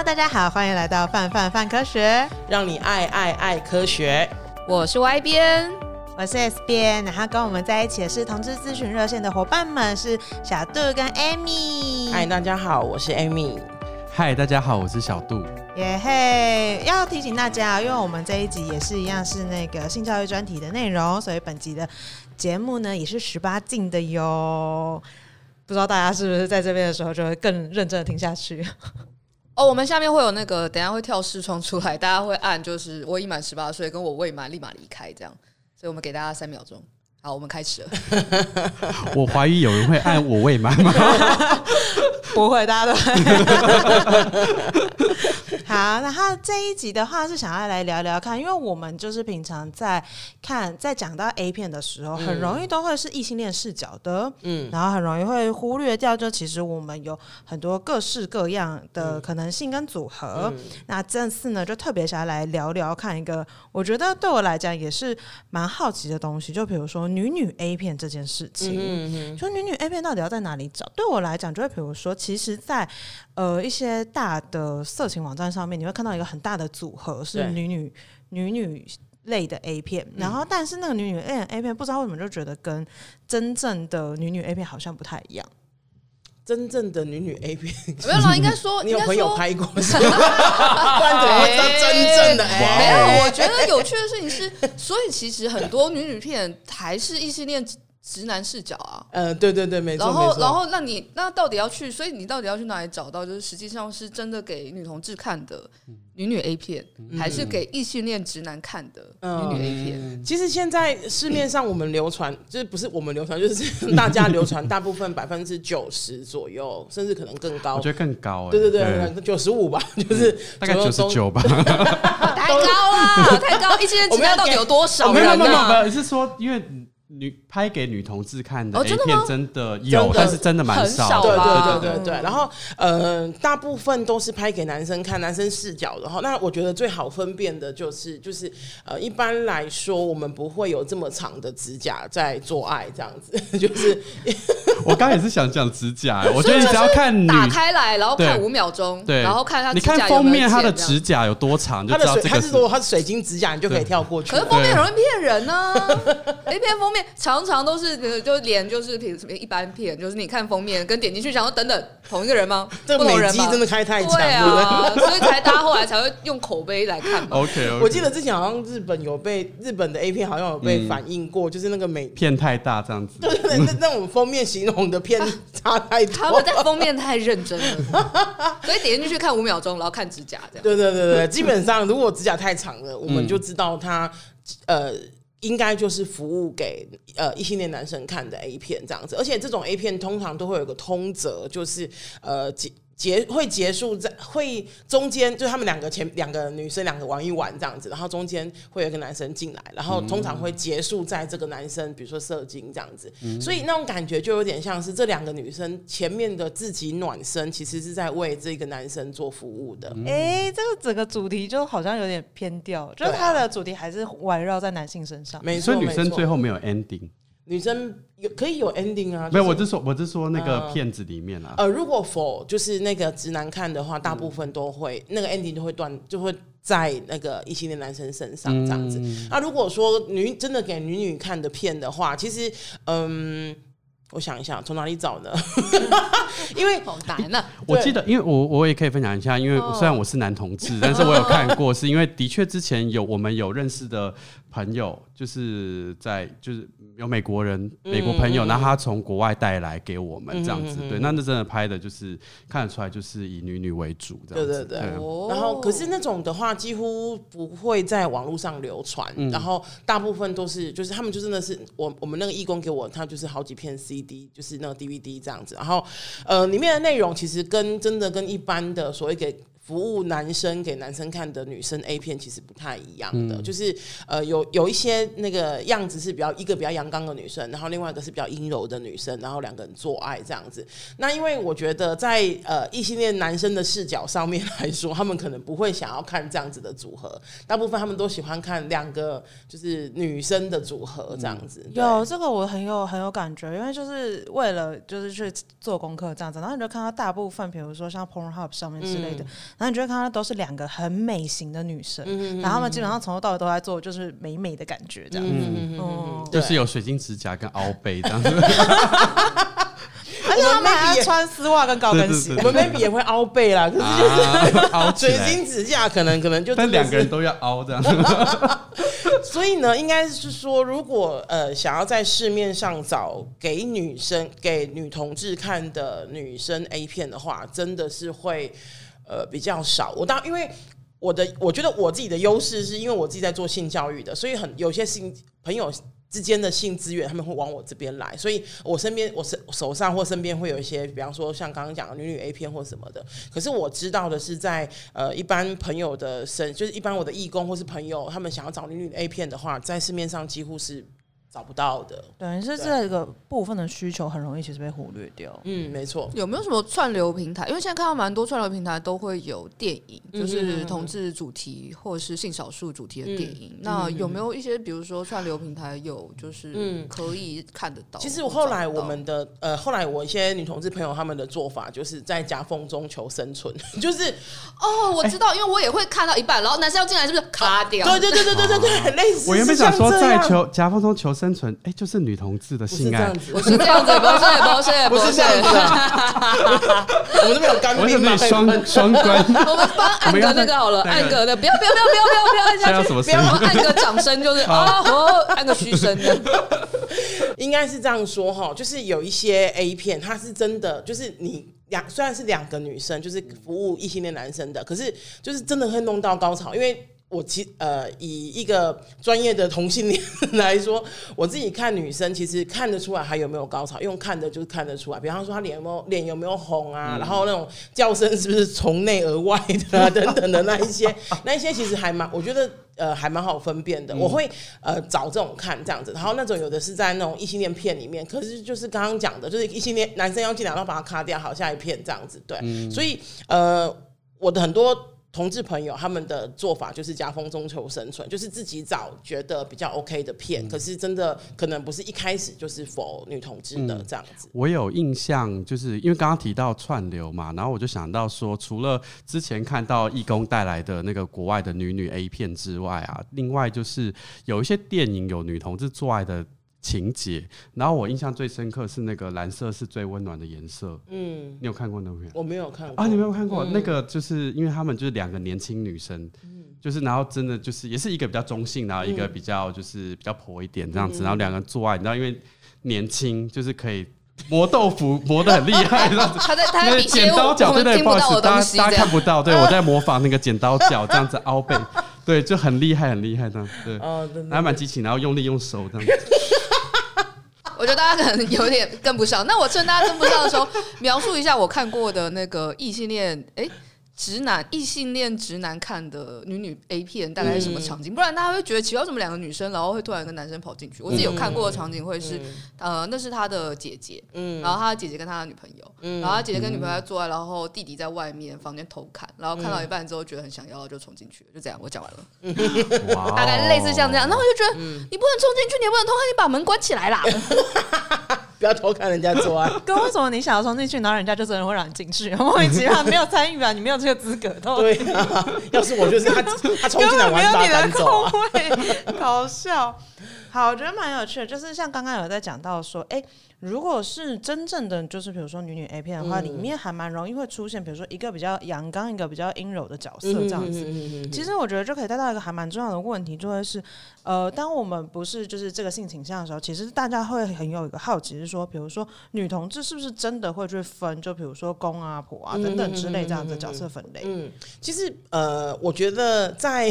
Hello，大家好，欢迎来到范范范科学，让你爱爱爱科学。我是 Y 编，我是 S 编，然后跟我们在一起的是同志咨询热线的伙伴们是小杜跟 Amy。嗨，大家好，我是 Amy。嗨，大家好，我是小杜。耶嘿，要提醒大家，因为我们这一集也是一样是那个性教育专题的内容，所以本集的节目呢也是十八禁的哟。不知道大家是不是在这边的时候就会更认真的听下去？哦，我们下面会有那个，等下会跳视窗出来，大家会按就是我已满十八岁，跟我未满立马离开这样，所以我们给大家三秒钟。好，我们开始了。我怀疑有人会按我未满吗？不会，大家都会。好，然后这一集的话是想要来聊聊看，因为我们就是平常在看，在讲到 A 片的时候，嗯、很容易都会是异性恋视角的，嗯，然后很容易会忽略掉，就其实我们有很多各式各样的可能性跟组合。嗯、那这次呢，就特别想要来聊聊看一个，我觉得对我来讲也是蛮好奇的东西，就比如说女女 A 片这件事情，嗯嗯，就女女 A 片到底要在哪里找？对我来讲，就会比如说，其实在呃一些大的色情网站上。上面你会看到一个很大的组合是女女女女类的 A 片，然后但是那个女女 A A 片不知道为什么就觉得跟真正的女女 A 片好像不太一样。真正的女女 A 片 没有啦，应该说你有朋友拍过是吗？不然怎么会知道真正的 A？？没有，我觉得有趣的事情是，所以其实很多女女片还是异性恋。直男视角啊，呃，对对对，没错。然后，然后，那你那到底要去？所以你到底要去哪里找到？就是实际上是真的给女同志看的女女 A 片，嗯、还是给异性恋直男看的女女 A 片？嗯、其实现在市面上我们流传，就是不是我们流传，就是 大家流传，大部分百分之九十左右，甚至可能更高。我觉得更高，哎，对对对，九十五吧，就是大概九十九吧，太高了，太高！异性恋直男到底有多少人呢？没有，是说因为。女拍给女同志看的 A 片真的有，但是真的蛮少。对对对对对。然后呃，大部分都是拍给男生看，男生视角。然后那我觉得最好分辨的就是就是呃，一般来说我们不会有这么长的指甲在做爱这样子。就是 我刚也是想讲指甲，我觉得你只要看打开来，然后看五秒钟，对，然后看他，你看封面他的指甲有多长，就知道这个是。他是说他是水晶指甲，你就可以跳过去。可是封面很容易骗人呢，A 片封面。常常都是就连就是比如什么一般片，就是你看封面跟点进去，想说等等同一个人吗？这个美肌真的开太强了，对啊，所以才大家后来才会用口碑来看嘛。OK，我记得之前好像日本有被日本的 A 片好像有被反映过，就是那个美片太大这样子。对对对，那那种封面形容的片差太多，他们在封面太认真了，所以点进去看五秒钟，然后看指甲这样。对对对对，基本上如果指甲太长了，我们就知道他呃。应该就是服务给呃一性恋男生看的 A 片这样子，而且这种 A 片通常都会有个通则，就是呃。结会结束在会中间，就他们两个前两个女生两个玩一玩这样子，然后中间会有一个男生进来，然后通常会结束在这个男生比如说射精这样子，嗯、所以那种感觉就有点像是这两个女生前面的自己暖身，其实是在为这个男生做服务的。哎、欸，这个整个主题就好像有点偏掉，就是它的主题还是围绕在男性身上，没错，所以女生最后没有 ending。女生有可以有 ending 啊，没有，我是说，我是说那个片子里面啊。呃，如果 for 就是那个直男看的话，大部分都会那个 ending 就会断，就会在那个异性恋男生身上这样子。那如果说女真的给女女看的片的话，其实嗯。我想一下，从哪里找呢？因为好难呢。我记得，因为我我也可以分享一下，因为虽然我是男同志，但是我有看过，是因为的确之前有我们有认识的朋友，就是在就是有美国人美国朋友，然后他从国外带来给我们这样子。对，那那真的拍的就是看得出来，就是以女女为主这样子。对对对。然后，可是那种的话，几乎不会在网络上流传，然后大部分都是就是他们就真的是我我们那个义工给我，他就是好几片 CD，。就是那个 DVD 这样子，然后呃，里面的内容其实跟真的跟一般的所谓给。服务男生给男生看的女生 A 片其实不太一样的，嗯、就是呃有有一些那个样子是比较一个比较阳刚的女生，然后另外一个是比较阴柔的女生，然后两个人做爱这样子。那因为我觉得在呃异性恋男生的视角上面来说，他们可能不会想要看这样子的组合，大部分他们都喜欢看两个就是女生的组合这样子。嗯、有这个我很有很有感觉，因为就是为了就是去做功课这样子，然后你就看到大部分比如说像 Pornhub 上面之类的。嗯然后你就会看到都是两个很美型的女生，然后他们基本上从头到尾都在做就是美美的感觉这样子，哦，就是有水晶指甲跟凹背这样子。而且他们还要穿丝袜跟高跟鞋，我们 maybe 也会凹背啦，可是就是凹水晶指甲可能可能就但两个人都要凹这样。所以呢，应该是说，如果呃想要在市面上找给女生给女同志看的女生 A 片的话，真的是会呃比较少。我当因为我的我觉得我自己的优势是因为我自己在做性教育的，所以很有些性朋友。之间的性资源，他们会往我这边来，所以我身边，我手手上或身边会有一些，比方说像刚刚讲的女女 A 片或什么的。可是我知道的是在，在呃一般朋友的身，就是一般我的义工或是朋友，他们想要找女女 A 片的话，在市面上几乎是。找不到的，等于是这个部分的需求很容易其实被忽略掉。嗯，没错。有没有什么串流平台？因为现在看到蛮多串流平台都会有电影，嗯、就是同志主题或者是性少数主题的电影。嗯、那有没有一些，比如说串流平台有，就是可以看得到？其实我后来我们的呃，后来我一些女同志朋友他们的做法，就是在夹缝中求生存，就是哦，我知道，因为我也会看到一半，然后男生要进来，是不是卡掉？对对对对对对对，很类似。我原本想说在求夹缝中求。生存，哎，就是女同志的性爱，我是这样子，不是，不是，不是这样子啊！我们这边有干冰吗？双双关，我们帮安格那个好了，安格的，不要不要不要不要不要不要按下去，不要按个掌声，就是 啊，按个嘘声的，应该是这样说哈，就是有一些 A 片，它是真的，就是你两虽然是两个女生，就是服务异性恋男生的，可是就是真的会弄到高潮，因为。我其呃以一个专业的同性恋来说，我自己看女生其实看得出来还有没有高潮，用看的就看得出来。比方说她脸有没有脸有没有红啊，嗯、然后那种叫声是不是从内而外的啊，等等的那一些，那一些其实还蛮，我觉得呃还蛮好分辨的。嗯、我会呃找这种看这样子，然后那种有的是在那种异性恋片里面，可是就是刚刚讲的，就是异性恋男生要进来，然后把它卡掉，好下一片这样子，对。嗯、所以呃我的很多。同志朋友他们的做法就是夹缝中求生存，就是自己找觉得比较 OK 的片，嗯、可是真的可能不是一开始就是 for 女同志的这样子。我有印象，就是因为刚刚提到串流嘛，然后我就想到说，除了之前看到义工带来的那个国外的女女 A 片之外啊，另外就是有一些电影有女同志做爱的。情节，然后我印象最深刻是那个蓝色是最温暖的颜色。嗯，你有看过那部片？我没有看过。啊，你没有看过、嗯、那个，就是因为他们就是两个年轻女生，嗯、就是然后真的就是也是一个比较中性，然后一个比较就是比较婆一点这样子，嗯、然后两个人做爱，你知道因为年轻就是可以磨豆腐 磨的很厉害，这样子。他在他在剪刀脚，对对，不好意思，大家大家看不到，对我在模仿那个剪刀脚这样子凹背，对，就很厉害很厉害这样，对，哦、还蛮激情，然后用力用手这样子。我觉得大家可能有点跟不上，那我趁大家跟不上的时候，描述一下我看过的那个异性恋，哎。直男异性恋直男看的女女 A 片大概是什么场景？嗯、不然大家会觉得奇怪，为什么两个女生然后会突然跟男生跑进去？我自己有看过的场景会是，嗯、呃，那是他的姐姐，嗯、然后他的姐姐跟他的女朋友，嗯、然后他姐姐跟女朋友在做爱，然后弟弟在外面房间偷看，然后看到一半之后觉得很想要就冲进去，就这样，我讲完了，哇 大概类似像这样，然后我就觉得、嗯、你不能冲进去，你也不能偷看，你把门关起来啦。不要偷看人家做啊。跟，为什么你想要冲进去，然后人家就真的会让你进去？莫名其妙，没有参与啊，你没有这个资格。对啊，要是我就是他，他冲进来玩把他赶走啊。搞笑。好，我觉得蛮有趣的，就是像刚刚有在讲到说，哎、欸。如果是真正的，就是比如说女女 A 片的话，嗯、里面还蛮容易会出现，比如说一个比较阳刚，一个比较阴柔的角色这样子。嗯、其实我觉得就可以带到一个还蛮重要的问题，就会是，呃，当我们不是就是这个性倾向的时候，其实大家会很有一个好奇，是说，比如说女同志是不是真的会去分，就比如说公啊婆啊等等之类这样的角色分类？嗯，其实呃，我觉得在。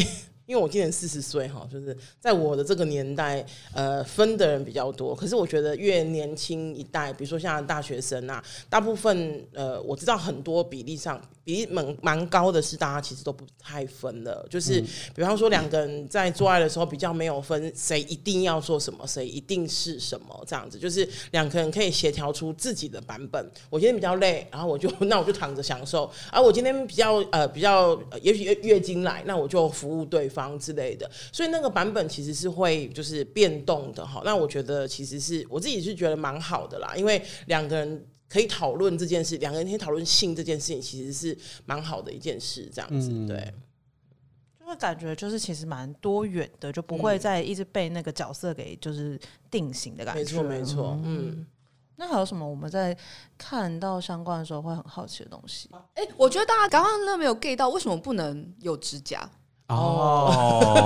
因为我今年四十岁哈，就是在我的这个年代，呃，分的人比较多。可是我觉得越年轻一代，比如说像大学生啊，大部分呃，我知道很多比例上。比蛮蛮高的是，大家其实都不太分了。就是比方说，两个人在做爱的时候，比较没有分谁一定要做什么，谁一定是什么这样子。就是两个人可以协调出自己的版本。我今天比较累，然后我就 那我就躺着享受。而我今天比较呃比较，也许月月经来，那我就服务对方之类的。所以那个版本其实是会就是变动的哈。那我觉得其实是我自己是觉得蛮好的啦，因为两个人。可以讨论这件事，两个人可以讨论性这件事情，其实是蛮好的一件事，这样子，嗯、对。就会感觉就是其实蛮多元的，就不会再一直被那个角色给就是定型的感觉。没错，没错。嗯，嗯，那还有什么我们在看到相关的时候会很好奇的东西？哎、欸，我觉得大家刚刚那没有 get 到，为什么不能有指甲？哦，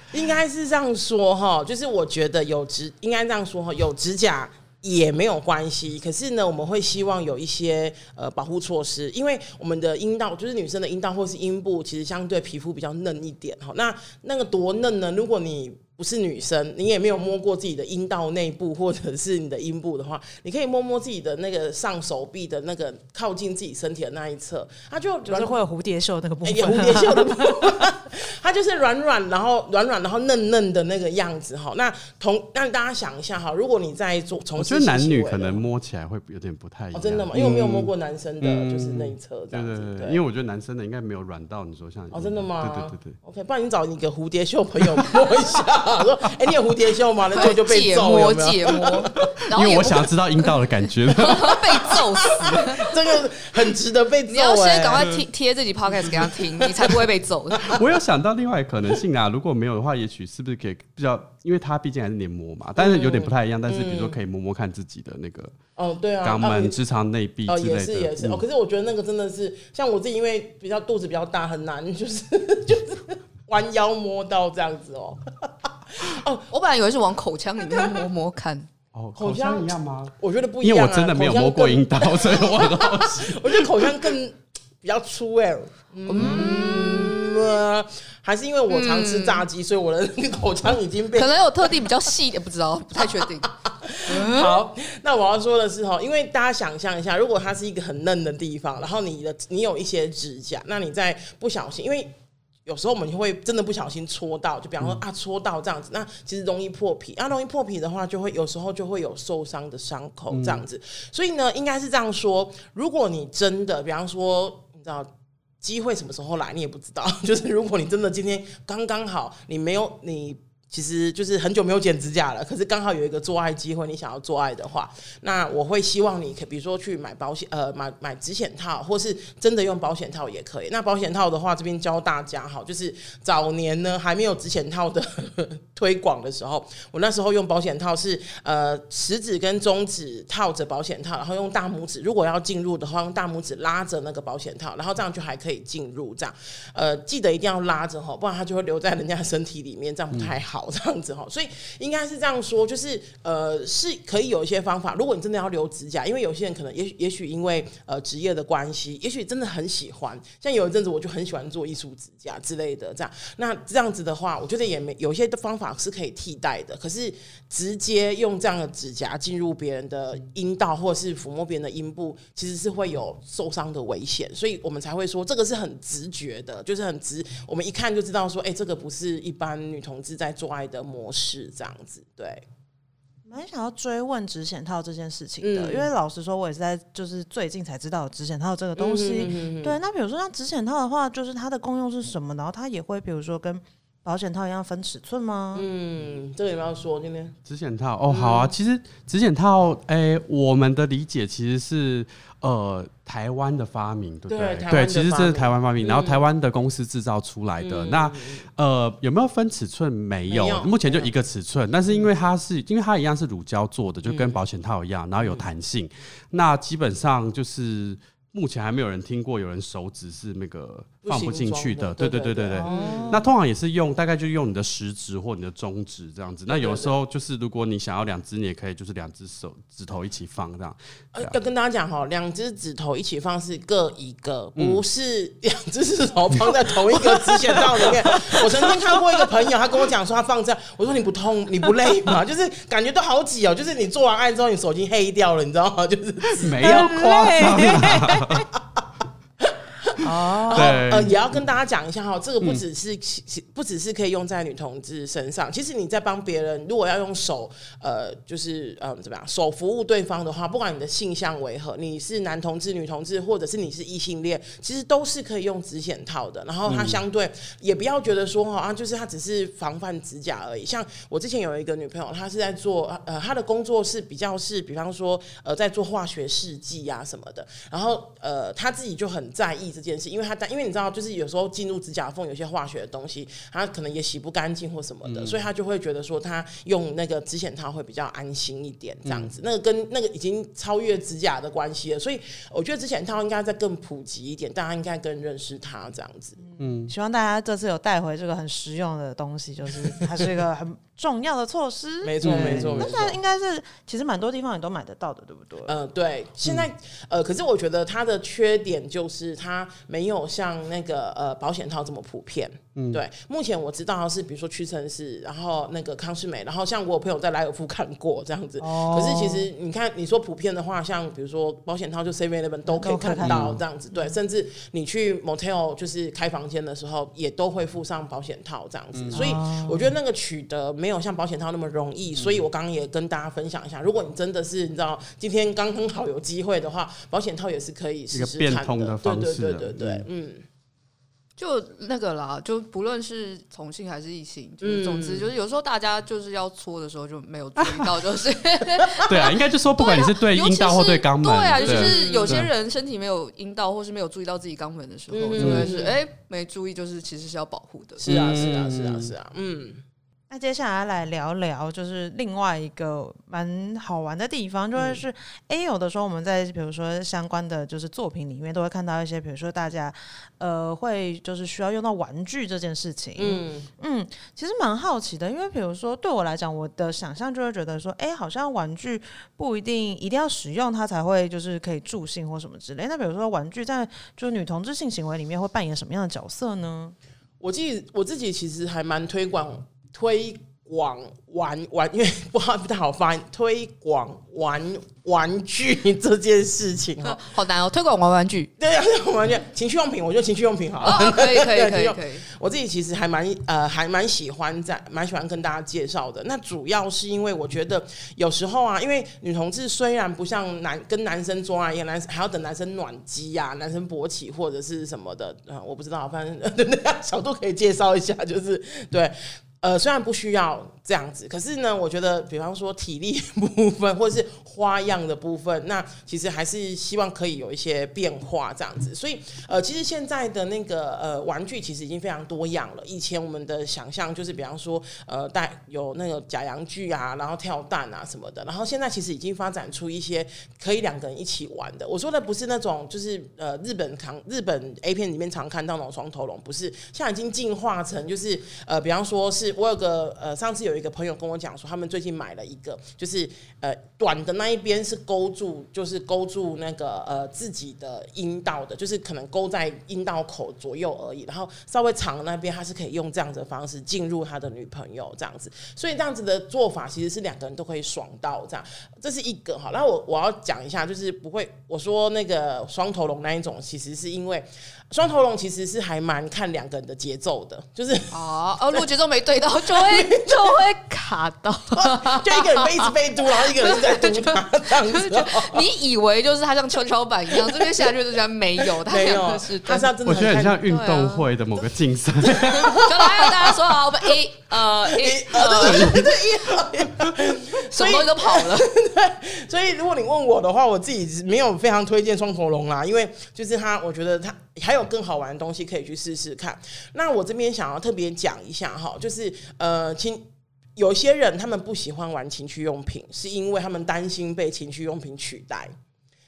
应该是这样说哈，就是我觉得有指，应该这样说哈，有指甲。也没有关系，可是呢，我们会希望有一些呃保护措施，因为我们的阴道就是女生的阴道或是阴部，其实相对皮肤比较嫩一点哈。那那个多嫩呢？如果你不是女生，你也没有摸过自己的阴道内部或者是你的阴部的话，你可以摸摸自己的那个上手臂的那个靠近自己身体的那一侧，它就就是会有蝴蝶袖那个部分，蝴蝶袖的部分，它 就是软软，然后软软，然后嫩嫩的那个样子哈。那同让大家想一下哈，如果你在做从事，我觉得男女可能摸起来会有点不太一样，哦、真的吗？因为我没有摸过男生的，就是那一侧这样子。对，因为我觉得男生的应该没有软到你说像哦，真的吗？对对对对。OK，不然你找你个蝴蝶袖朋友摸一下，说哎、欸，你有。蝴蝶袖吗？那就就被揍有没有？解摸，因为我想要知道阴道的感觉，被揍死，这个很值得被揍。你要先赶快贴贴这集 podcast 给他听，你才不会被揍。我有想到另外一个可能性啊，如果没有的话，也许是不是可以比较，因为它毕竟还是黏膜嘛，但是有点不太一样。但是比如说可以摸摸看自己的那个哦，对啊，肛门、直肠内壁之类的，也是也是。哦，可是我觉得那个真的是像我自己，因为比较肚子比较大，很难就是就是弯腰摸到这样子哦。哦，我本来以为是往口腔里面摸摸看。哦，口腔一样吗？我觉得不一样，因为我真的没有摸过阴道，所以我很好奇。我觉得口腔更比较粗哎、欸。嗯，还是因为我常吃炸鸡，所以我的口腔已经被可能有特地比较细一点，不知道，不太确定。好，那我要说的是哈，因为大家想象一下，如果它是一个很嫩的地方，然后你的你有一些指甲，那你在不小心，因为。有时候我们就会真的不小心戳到，就比方说啊戳到这样子，那其实容易破皮。啊，容易破皮的话，就会有时候就会有受伤的伤口这样子。所以呢，应该是这样说：如果你真的，比方说，你知道机会什么时候来，你也不知道。就是如果你真的今天刚刚好，你没有你。其实就是很久没有剪指甲了，可是刚好有一个做爱机会，你想要做爱的话，那我会希望你可比如说去买保险，呃，买买指险套，或是真的用保险套也可以。那保险套的话，这边教大家哈，就是早年呢还没有指险套的 推广的时候，我那时候用保险套是呃食指跟中指套着保险套，然后用大拇指，如果要进入的话，用大拇指拉着那个保险套，然后这样就还可以进入。这样呃，记得一定要拉着哈，不然它就会留在人家身体里面，这样不太好。好 这样子哈，所以应该是这样说，就是呃，是可以有一些方法。如果你真的要留指甲，因为有些人可能也许也许因为呃职业的关系，也许真的很喜欢。像有一阵子我就很喜欢做艺术指甲之类的，这样。那这样子的话，我觉得也没有一些的方法是可以替代的。可是直接用这样的指甲进入别人的阴道，或者是抚摸别人的阴部，其实是会有受伤的危险。所以我们才会说这个是很直觉的，就是很直，我们一看就知道说，哎、这个不是一般女同志在做爱的模式这样子，对，蛮想要追问直险套这件事情的，嗯、因为老实说，我也是在就是最近才知道直险套这个东西。嗯、对，那比如说像直险套的话，就是它的功用是什么？然后它也会比如说跟保险套一样分尺寸吗？嗯，这个有没有说今天指险套？哦，好啊，其实指险套，哎、欸，我们的理解其实是。呃，台湾的发明，对不对？对，对，其实这是台湾发明，嗯、然后台湾的公司制造出来的。嗯、那呃，有没有分尺寸？没有，目前就一个尺寸。嗯、但是因为它是，因为它一样是乳胶做的，就跟保险套一样，然后有弹性。嗯、那基本上就是。目前还没有人听过有人手指是那个放不进去的，对对对对对。那通常也是用，大概就用你的食指或你的中指这样子。那有的时候就是，如果你想要两只，你也可以就是两只手指头一起放这样。要跟大家讲哈，两只指头一起放是各一个，不是 两只指头放在同一个指险套里面。我曾经看过一个朋友，他跟我讲说他放这样，我说你不痛你不累吗？就是感觉都好挤哦，就是你做完爱之后你手机黑掉了，你知道吗？就是没有夸张。哦，对。呃，也要跟大家讲一下哈，这个不只是、嗯、不只是可以用在女同志身上，其实你在帮别人，如果要用手，呃，就是呃怎么样，手服务对方的话，不管你的性向为何，你是男同志、女同志，或者是你是异性恋，其实都是可以用指显套的。然后它相对、嗯、也不要觉得说哈啊，就是它只是防范指甲而已。像我之前有一个女朋友，她是在做呃，她的工作是比较是，比方说呃，在做化学试剂啊什么的，然后呃，她自己就很在意这件事，因为她因为你知道，就是有时候进入指甲缝有些化学的东西，他可能也洗不干净或什么的，嗯、所以他就会觉得说，他用那个指显套会比较安心一点，这样子。嗯、那个跟那个已经超越指甲的关系了，所以我觉得指显套应该再更普及一点，大家应该更认识它这样子。嗯，希望大家这次有带回这个很实用的东西，就是它是一个很重要的措施。没错，没错，没错。那应该是其实蛮多地方也都买得到的，对不对？嗯、呃，对。现在、嗯、呃，可是我觉得它的缺点就是它没有像那个呃保险套这么普遍。嗯，对。目前我知道是比如说屈臣氏，然后那个康士美，然后像我有朋友在莱尔夫看过这样子。哦。可是其实你看，你说普遍的话，像比如说保险套，就 Seven Eleven 都可以看到这样子。对，甚至你去 Motel 就是开房间的时候，也都会附上保险套这样子。嗯、所以我觉得那个取得没有像保险套那么容易。嗯、所以我刚刚也跟大家分享一下，如果你真的是你知道今天刚刚好有机会的话，保险套也是可以试试看的。对对对对对，嗯。就那个啦，就不论是同性还是异性，就是总之就是有时候大家就是要搓的时候就没有注意到，就是 对啊，应该就说不管你是对 阴道或对肛门，对啊，就是有些人身体没有阴道或是没有注意到自己肛门的时候，就会是哎没注意，就是其实是要保护的。是啊，是啊，是啊，是啊，嗯。那接下来来聊聊，就是另外一个蛮好玩的地方，就会是，哎、嗯，有的时候我们在比如说相关的就是作品里面，都会看到一些，比如说大家呃会就是需要用到玩具这件事情。嗯嗯，其实蛮好奇的，因为比如说对我来讲，我的想象就会觉得说，哎，好像玩具不一定一定要使用它才会就是可以助兴或什么之类。那比如说玩具在就女同志性行为里面会扮演什么样的角色呢？我自己我自己其实还蛮推广。推广玩玩，因 为不好不太好发音。推广玩玩具这件事情哈，好难哦。推广玩玩具，对呀，玩具情趣用品，我觉得情趣用品好。哦，可以可以可以可以。我自己其实还蛮呃还蛮喜欢在蛮喜欢跟大家介绍的。那主要是因为我觉得有时候啊，因为女同志虽然不像男跟男生做爱一样，男生还要等男生暖机呀、啊，男生勃起或者是什么的，嗯，我不知道，反正小度可以介绍一下，就是对。呃，虽然不需要这样子，可是呢，我觉得，比方说体力部分或者是花样的部分，那其实还是希望可以有一些变化这样子。所以，呃，其实现在的那个呃玩具其实已经非常多样了。以前我们的想象就是，比方说，呃，带有那个假洋具啊，然后跳蛋啊什么的。然后现在其实已经发展出一些可以两个人一起玩的。我说的不是那种，就是呃日本常日本 A 片里面常看到那种双头龙，不是，现在已经进化成就是呃，比方说是。我有个呃，上次有有一个朋友跟我讲说，他们最近买了一个，就是呃短的那一边是勾住，就是勾住那个呃自己的阴道的，就是可能勾在阴道口左右而已。然后稍微长的那边，他是可以用这样子的方式进入他的女朋友这样子。所以这样子的做法其实是两个人都可以爽到这样。这是一个哈。然后我我要讲一下，就是不会我说那个双头龙那一种，其实是因为。双头龙其实是还蛮看两个人的节奏的，就是哦哦，如果节奏没对到，就会就会卡到，就一个人被一直被嘟，然后一个人在嘟他这样子。你以为就是他像跷跷板一样，这边下去就这边没有，他两个是，他是要真的，我觉得很像运动会的某个竞赛。就来大家说好，我们一呃 一呃一，什么都跑了。对，所以如果你问我的话，我自己没有非常推荐双头龙啦，因为就是他，我觉得他还有更好玩的东西可以去试试看。那我这边想要特别讲一下哈，就是呃，情有些人他们不喜欢玩情趣用品，是因为他们担心被情趣用品取代。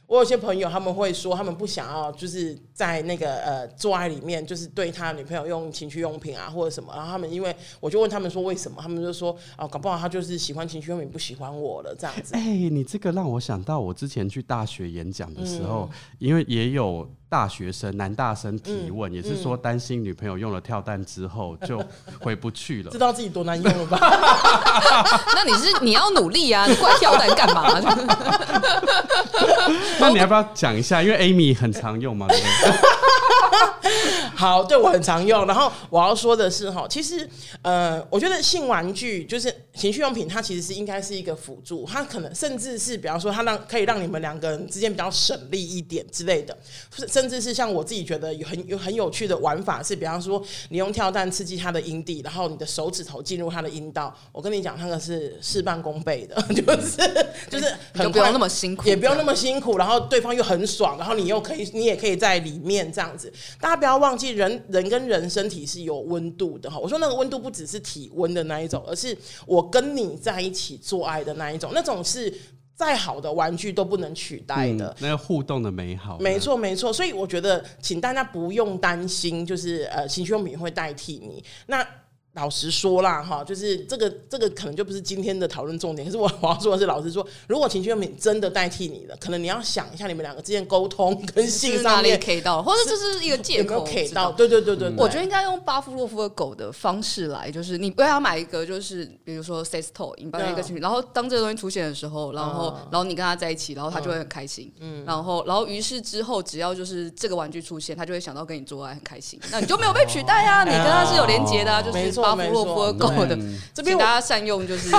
我有些朋友他们会说，他们不想要就是在那个呃做爱里面，就是对他女朋友用情趣用品啊或者什么。然后他们因为我就问他们说为什么，他们就说哦，搞不好他就是喜欢情趣用品，不喜欢我了这样子。哎、欸，你这个让我想到我之前去大学演讲的时候，嗯、因为也有。大学生男大生提问，嗯、也是说担心女朋友用了跳蛋之后就 回不去了，知道自己多难用了吧？那你是你要努力啊，你怪跳蛋干嘛？那你要不要讲一下？因为 Amy 很常用嘛？好，对我很常用。然后我要说的是哈，其实呃，我觉得性玩具就是情趣用品，它其实是应该是一个辅助，它可能甚至是比方说它让可以让你们两个人之间比较省力一点之类的，甚至是像我自己觉得有很有很有趣的玩法是，比方说你用跳蛋刺激他的阴蒂，然后你的手指头进入他的阴道。我跟你讲，那个是事半功倍的，就是就是很不用那么辛苦，也不用那么辛苦，然后对方又很爽，然后你又可以你也可以在里面这样子。大家不要忘记人，人人跟人身体是有温度的哈。我说那个温度不只是体温的那一种，而是我跟你在一起做爱的那一种，那种是再好的玩具都不能取代的。嗯、那个互动的美好，没错没错。所以我觉得，请大家不用担心，就是呃，情趣用品会代替你。那老实说啦，哈，就是这个这个可能就不是今天的讨论重点。可是我 我要说的是，老实说，如果情趣用品真的代替你了，可能你要想一下，你们两个之间沟通跟性上面 K 到，或者这是一个借口 K 到。对对对对，我觉得应该用巴夫洛夫的狗的方式来，就是你不要买一个，就是比如说 sex toy，你买一个情趣，然后当这个东西出现的时候，然后然后你跟他在一起，然后他就会很开心。嗯，然后然后于是之后，只要就是这个玩具出现，他就会想到跟你做爱很开心。那你就没有被取代啊，你跟他是有连接的啊，就是巴夫洛夫的狗。的这边 大家善用就是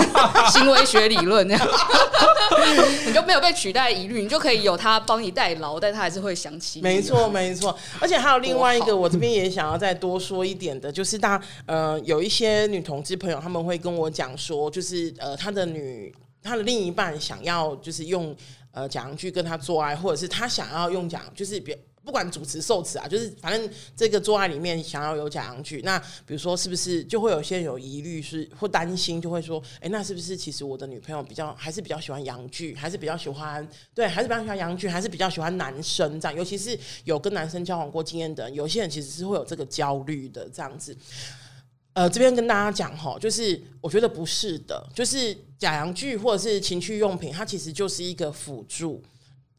行为学理论这样，你就没有被取代疑虑，你就可以有他帮你代劳，但他还是会想起。没错，没错。而且还有另外一个，我这边也想要再多说一点的，就是大家呃有一些女同志朋友，他们会跟我讲说，就是呃他的女他的另一半想要就是用呃假阳具跟他做爱，或者是他想要用假就是别。不管主持受词啊，就是反正这个做爱里面想要有假阳具，那比如说是不是就会有些人有疑虑是或担心，就会说，哎、那是不是其实我的女朋友比较还是比较喜欢洋具，还是比较喜欢对，还是比较喜欢洋具，还是比较喜欢男生这样？尤其是有跟男生交往过经验的人，有些人其实是会有这个焦虑的这样子。呃，这边跟大家讲哈，就是我觉得不是的，就是假洋具或者是情趣用品，它其实就是一个辅助。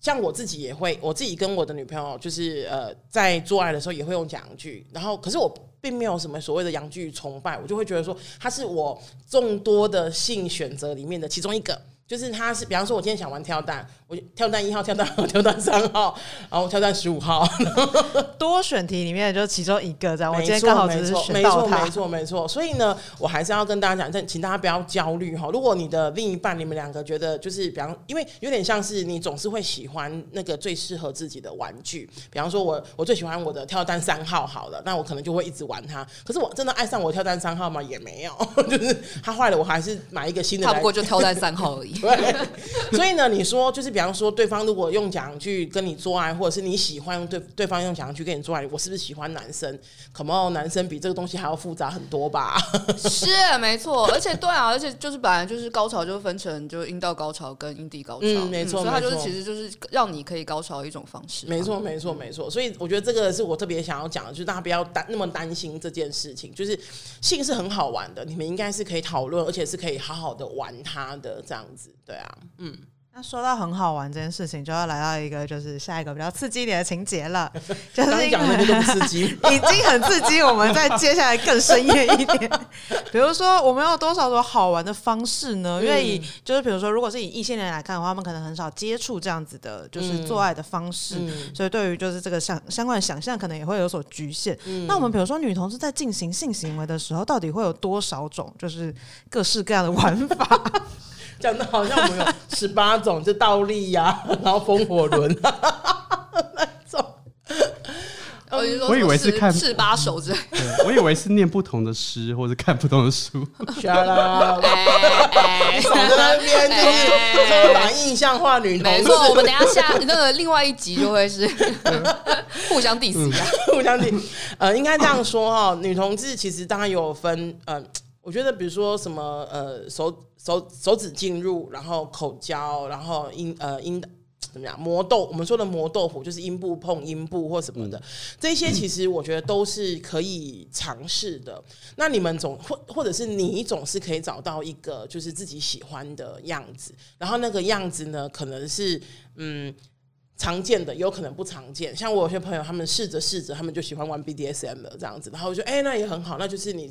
像我自己也会，我自己跟我的女朋友就是呃，在做爱的时候也会用讲句，然后可是我并没有什么所谓的阳具崇拜，我就会觉得说它是我众多的性选择里面的其中一个。就是他是，比方说，我今天想玩跳蛋，我跳蛋一号、跳蛋二号、跳蛋三号，然后跳蛋十五号，多选题里面就其中一个这样。我今天刚好只是选到它。没错，没错，没错。所以呢，我还是要跟大家讲，请大家不要焦虑哈。如果你的另一半，你们两个觉得就是，比方，因为有点像是你总是会喜欢那个最适合自己的玩具。比方说我，我最喜欢我的跳蛋三号，好了，那我可能就会一直玩它。可是我真的爱上我跳蛋三号吗？也没有，就是它坏了，我还是买一个新的。差不过就跳蛋三号而已。对，所以呢，你说就是，比方说，对方如果用讲去跟你做爱，或者是你喜欢用对对方用讲去跟你做爱，我是不是喜欢男生？Come on，男生比这个东西还要复杂很多吧？是，没错，而且对啊，而且就是本来就是高潮就分成就阴道高潮跟阴蒂高潮，嗯，没错，所以它就是其实就是让你可以高潮的一种方式。没错，没错，没错。所以我觉得这个是我特别想要讲的，就是大家不要担那么担心这件事情，就是性是很好玩的，你们应该是可以讨论，而且是可以好好的玩它的这样子，对啊。嗯，那说到很好玩这件事情，就要来到一个就是下一个比较刺激一点的情节了。就是讲的都不刺激，已经很刺激，我们再接下来更深夜一点。比如说，我们有多少种好玩的方式呢？因为以就是比如说，如果是以异性恋来看的话，他们可能很少接触这样子的，就是做爱的方式，嗯、所以对于就是这个相相关的想象，可能也会有所局限。嗯、那我们比如说，女同志在进行性行为的时候，到底会有多少种就是各式各样的玩法？讲的好像我们有 十八种，就倒立呀、啊，然后风火轮 那种。我以为是看四把手之类，我以为是念不同的诗，或者看不同的书。下啦，手在那边就是刻板印象化女同志。没错，我们等一下下那个另外一集就会是互相 diss 啊，互相 diss。呃，应该这样说哈，女同志其实当然有分，呃，我觉得比如说什么呃手。手手指进入，然后口交，然后阴呃阴怎么样磨豆？我们说的磨豆腐就是阴部碰阴部或什么的，这些其实我觉得都是可以尝试的。那你们总或或者是你总是可以找到一个就是自己喜欢的样子，然后那个样子呢，可能是嗯常见的，有可能不常见。像我有些朋友，他们试着试着，他们就喜欢玩 BDSM 的这样子，然后我就哎、欸，那也很好，那就是你。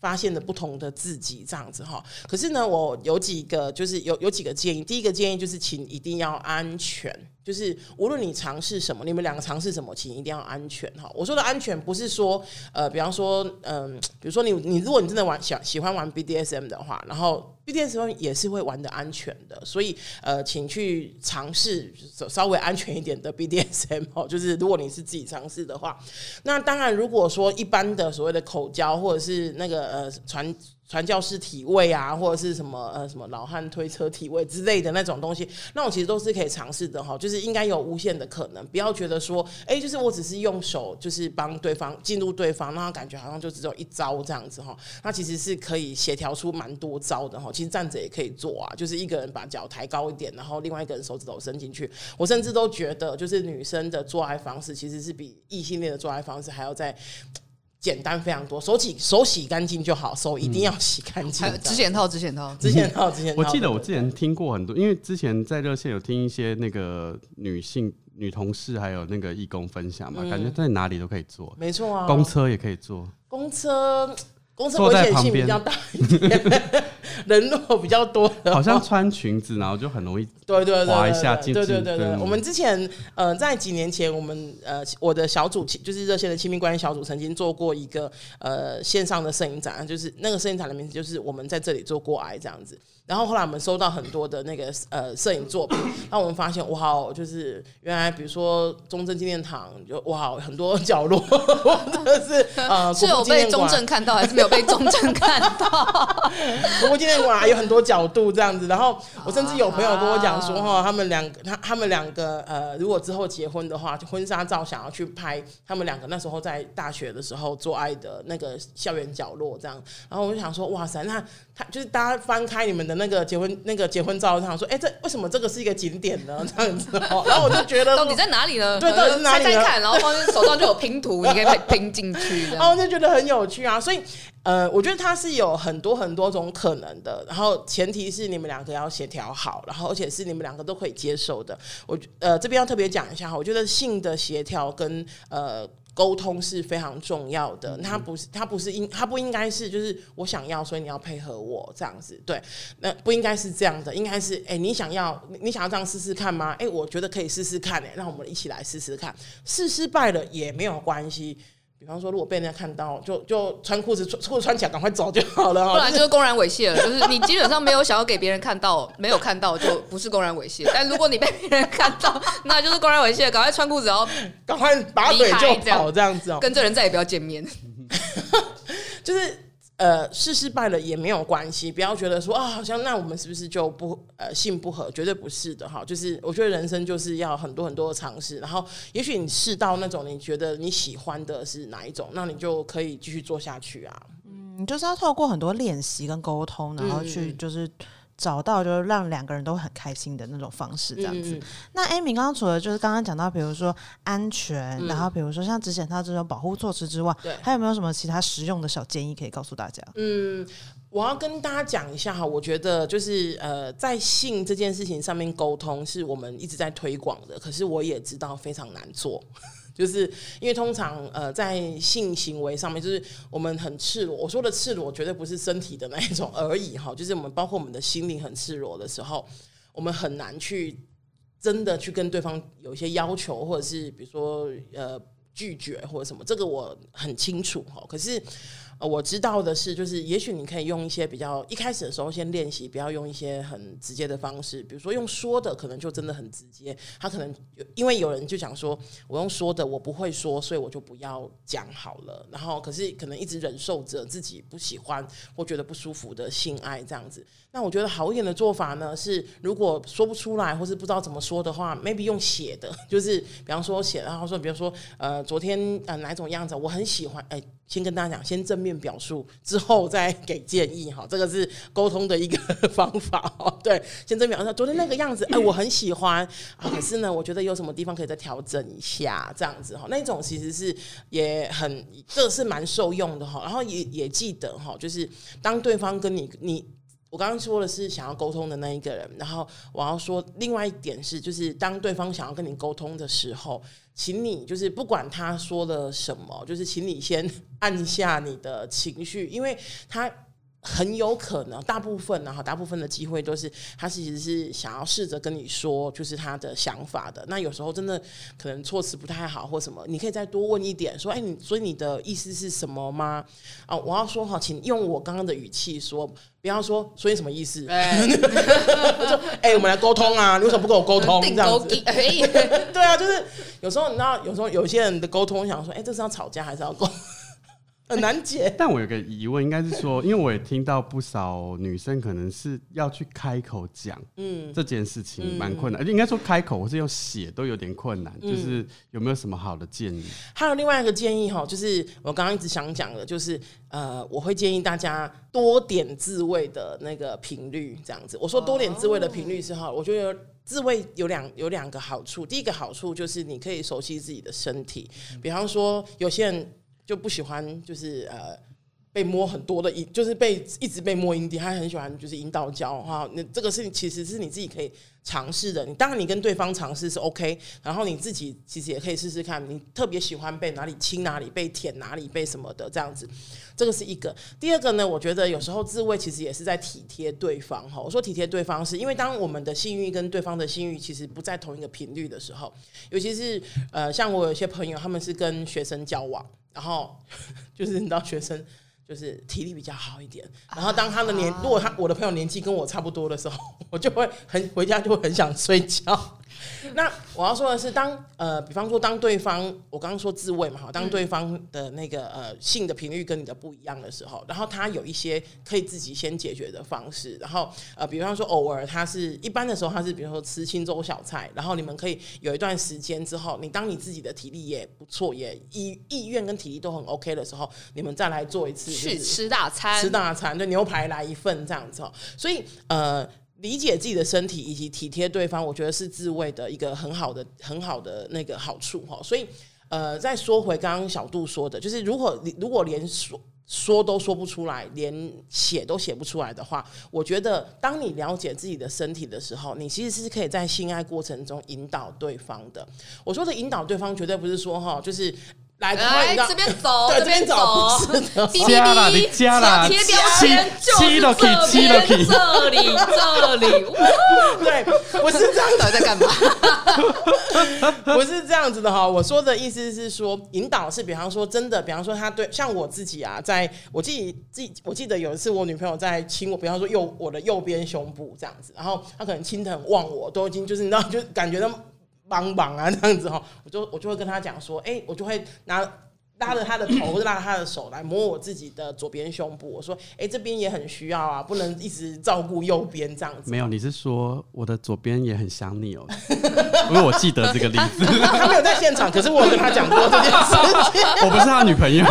发现了不同的自己这样子哈。可是呢，我有几个就是有有几个建议，第一个建议就是请一定要安全。就是无论你尝试什么，你们两个尝试什么，请一定要安全哈。我说的安全不是说呃，比方说嗯、比如说你你如果你真的玩喜喜欢玩 BDSM 的话，然后 BDSM 也是会玩的安全的，所以呃，请去尝试稍微安全一点的 BDSM 哦。就是如果你是自己尝试的话，那当然如果说一般的所谓的口交或者是那个呃传。传教士体位啊，或者是什么呃什么老汉推车体位之类的那种东西，那种其实都是可以尝试的哈。就是应该有无限的可能，不要觉得说，哎、就是我只是用手就是帮对方进入对方，那感觉好像就只有一招这样子哈。那其实是可以协调出蛮多招的哈。其实站着也可以做啊，就是一个人把脚抬高一点，然后另外一个人手指头伸进去。我甚至都觉得，就是女生的做爱方式其实是比异性恋的做爱方式还要再。简单非常多，手洗手洗干净就好，手一定要洗干净。指剪套，指剪套，指剪套，指剪套。我记得我之前听过很多，因为之前在热线有听一些那个女性女同事还有那个义工分享嘛，嗯、感觉在哪里都可以做，没错啊，公车也可以坐，公车。公司危险性比较大一点，人肉比较多，好像穿裙子，然后就很容易对对对滑一下进去。对对对对，我们之前呃在几年前，我们呃我的小组就是热线的亲密关系小组，曾经做过一个呃线上的摄影展，就是那个摄影展的名字就是我们在这里做过爱这样子。然后后来我们收到很多的那个呃摄影作品，那我们发现哇，就是原来比如说中正纪念堂就哇很多角落，真的是呃 是有被中正看到还是没有？被中正看到，不过今天哇有很多角度这样子，然后我甚至有朋友跟我讲说哈，他们两个他他们两个呃，如果之后结婚的话，就婚纱照想要去拍他们两个那时候在大学的时候做爱的那个校园角落这样，然后我就想说哇塞，那他就是大家翻开你们的那个结婚那个结婚照，上说哎、欸，这为什么这个是一个景点呢？这样子，然后我就觉得到底在哪里呢？对，到底是哪里呢？猜猜看，然后 放手上就有拼图，你可以拼进去，然后就觉得很有趣啊，所以。呃，我觉得它是有很多很多种可能的，然后前提是你们两个要协调好，然后而且是你们两个都可以接受的。我呃这边要特别讲一下哈，我觉得性的协调跟呃沟通是非常重要的。他不是他不是应他不应该是就是我想要，所以你要配合我这样子，对，那不应该是这样的，应该是哎你想要你想要这样试试看吗？哎，我觉得可以试试看，哎，让我们一起来试试看，试失败了也没有关系。比方说，如果被人家看到，就就穿裤子穿裤子穿起来，赶快走就好了。不然就是公然猥亵了。就是你基本上没有想要给别人看到，没有看到就不是公然猥亵。但如果你被别人看到，那就是公然猥亵。赶快穿裤子，然 后赶快拔腿就跑，这样子哦。跟这人再也不要见面。就是。呃，试失败了也没有关系，不要觉得说啊，好像那我们是不是就不呃性不合？绝对不是的哈。就是我觉得人生就是要很多很多的尝试，然后也许你试到那种你觉得你喜欢的是哪一种，那你就可以继续做下去啊。嗯，你就是要透过很多练习跟沟通，然后去就是。嗯找到就是让两个人都很开心的那种方式，这样子。嗯、那 Amy 刚刚除了就是刚刚讲到，比如说安全，嗯、然后比如说像之前他这种保护措施之外，对还有没有什么其他实用的小建议可以告诉大家？嗯，我要跟大家讲一下哈，我觉得就是呃，在性这件事情上面沟通是我们一直在推广的，可是我也知道非常难做。就是因为通常呃在性行为上面，就是我们很赤裸。我说的赤裸，绝对不是身体的那一种而已哈。就是我们包括我们的心灵很赤裸的时候，我们很难去真的去跟对方有一些要求，或者是比如说呃拒绝或者什么。这个我很清楚哈。可是。呃，我知道的是，就是也许你可以用一些比较一开始的时候先练习，不要用一些很直接的方式，比如说用说的，可能就真的很直接。他可能因为有人就想说，我用说的，我不会说，所以我就不要讲好了。然后可是可能一直忍受着自己不喜欢或觉得不舒服的性爱这样子。那我觉得好一点的做法呢，是如果说不出来或是不知道怎么说的话，maybe 用写的，就是比方说写，然后说，比如说呃，昨天呃哪种样子我很喜欢，哎，先跟大家讲，先正面表述之后再给建议哈，这个是沟通的一个方法哦。对，先正面表述昨天那个样子，哎，我很喜欢啊，可是呢，我觉得有什么地方可以再调整一下，这样子哈，那种其实是也很，这个是蛮受用的哈。然后也也记得哈，就是当对方跟你你。我刚刚说的是想要沟通的那一个人，然后我要说另外一点是，就是当对方想要跟你沟通的时候，请你就是不管他说了什么，就是请你先按下你的情绪，因为他。很有可能，大部分然后大部分的机会都是他其实是想要试着跟你说，就是他的想法的。那有时候真的可能措辞不太好或什么，你可以再多问一点，说：“哎，你所以你的意思是什么吗？”啊，我要说哈，请用我刚刚的语气说，不要说“所以什么意思”。哎，说：“哎，我们来沟通啊，你为什么不跟我沟通？” 这样子。对啊，就是有时候你知道，有时候有些人的沟通想说：“哎，这是要吵架还是要沟？”很难解，但我有个疑问，应该是说，因为我也听到不少女生可能是要去开口讲，嗯，这件事情蛮困难，而且应该说开口或是用写都有点困难，就是有没有什么好的建议？还有另外一个建议哈，就是我刚刚一直想讲的，就是呃，我会建议大家多点自慰的那个频率，这样子。我说多点自慰的频率是哈，我觉得自慰有两有两个好处，第一个好处就是你可以熟悉自己的身体，比方说有些人。就不喜欢，就是呃。被摸很多的阴，就是被一直被摸阴蒂，他很喜欢就是阴道交哈。那这个是其实是你自己可以尝试的。你当然你跟对方尝试是 OK，然后你自己其实也可以试试看。你特别喜欢被哪里亲哪里，被舔哪里，被什么的这样子。这个是一个。第二个呢，我觉得有时候自慰其实也是在体贴对方哈。我说体贴对方是因为当我们的性欲跟对方的性欲其实不在同一个频率的时候，尤其是呃像我有些朋友他们是跟学生交往，然后 就是你知道学生。就是体力比较好一点，然后当他的年，如果他我的朋友年纪跟我差不多的时候，我就会很回家就会很想睡觉。那我要说的是当，呃，比方说，当对方我刚刚说自慰嘛，哈，当对方的那个呃性的频率跟你的不一样的时候，然后他有一些可以自己先解决的方式，然后呃，比方说偶尔他是一般的时候他是比如说吃清粥小菜，然后你们可以有一段时间之后，你当你自己的体力也不错，也意意愿跟体力都很 OK 的时候，你们再来做一次去吃大餐，吃大餐，对，牛排来一份这样子哦，所以呃。理解自己的身体以及体贴对方，我觉得是自慰的一个很好的、很好的那个好处哈。所以，呃，再说回刚刚小杜说的，就是如果如果连说说都说不出来，连写都写不出来的话，我觉得当你了解自己的身体的时候，你其实是可以在性爱过程中引导对方的。我说的引导对方，绝对不是说哈，就是。来，来这边走，这边走，加了，你加了，贴标签，就是这边，这里，这里，对，不是这样子，在干嘛？不是这样子的哈。我说的意思是说，引导是，比方说，真的，比方说，他对，像我自己啊，在我记记，我记得有一次，我女朋友在亲我，比方说右我的右边胸部这样子，然后她可能亲的很忘我，都已经就是你知道，就感觉到。帮忙啊，这样子哈，我就我就会跟他讲说，哎、我就会拿。拉着他的头，拉着他的手来摸我自己的左边胸部。我说：“哎、欸，这边也很需要啊，不能一直照顾右边这样子。”没有，你是说我的左边也很想你哦？因为我记得这个例子，他没有在现场，可是我有跟他讲过这件事情。我不是他女朋友，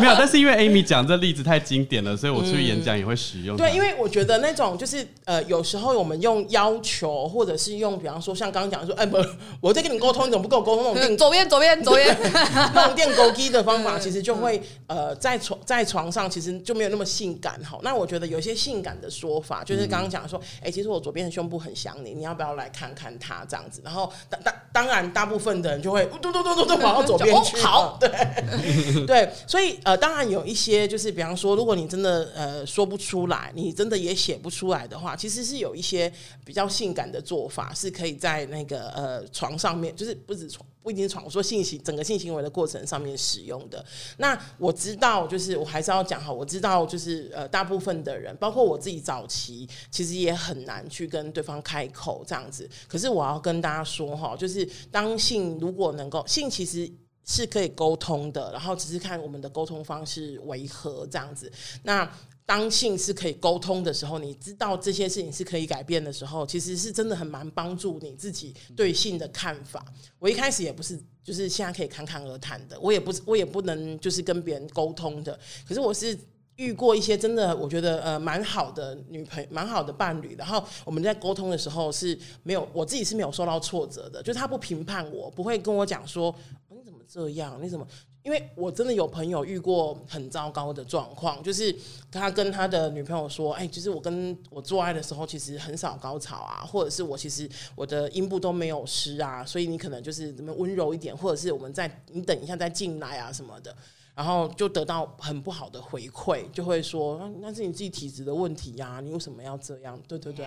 没有。但是因为 Amy 讲这例子太经典了，所以我出去演讲也会使用、嗯。对，因为我觉得那种就是呃，有时候我们用要求，或者是用比方说像刚刚讲说，哎、欸，不，我在跟你沟通，你怎么不跟我沟通？那种左边左边。昨天弄电勾机的方法，其实就会呃，在床在床上，其实就没有那么性感哈。那我觉得有些性感的说法，就是刚刚讲说，哎、欸，其实我左边的胸部很想你，你要不要来看看它这样子？然后当当当然，大部分的人就会嘟嘟嘟嘟嘟跑到左边去。好，对 对，所以呃，当然有一些就是，比方说，如果你真的呃说不出来，你真的也写不出来的话，其实是有一些比较性感的做法，是可以在那个呃床上面，就是不止床。不一定闯，我说性行整个性行为的过程上面使用的。那我知道，就是我还是要讲哈，我知道就是呃，大部分的人，包括我自己早期，其实也很难去跟对方开口这样子。可是我要跟大家说哈，就是当性如果能够，性其实是可以沟通的，然后只是看我们的沟通方式为何这样子。那当性是可以沟通的时候，你知道这些事情是可以改变的时候，其实是真的很蛮帮助你自己对性的看法。我一开始也不是，就是现在可以侃侃而谈的，我也不是，我也不能就是跟别人沟通的。可是我是遇过一些真的，我觉得呃蛮好的女朋友，蛮好的伴侣，然后我们在沟通的时候是没有，我自己是没有受到挫折的，就是他不评判我，不会跟我讲说你怎么这样，你怎么。因为我真的有朋友遇过很糟糕的状况，就是他跟他的女朋友说：“哎，其实我跟我做爱的时候，其实很少高潮啊，或者是我其实我的阴部都没有湿啊，所以你可能就是怎么温柔一点，或者是我们再你等一下再进来啊什么的。”然后就得到很不好的回馈，就会说：“那是你自己体质的问题呀、啊，你为什么要这样？”对对对，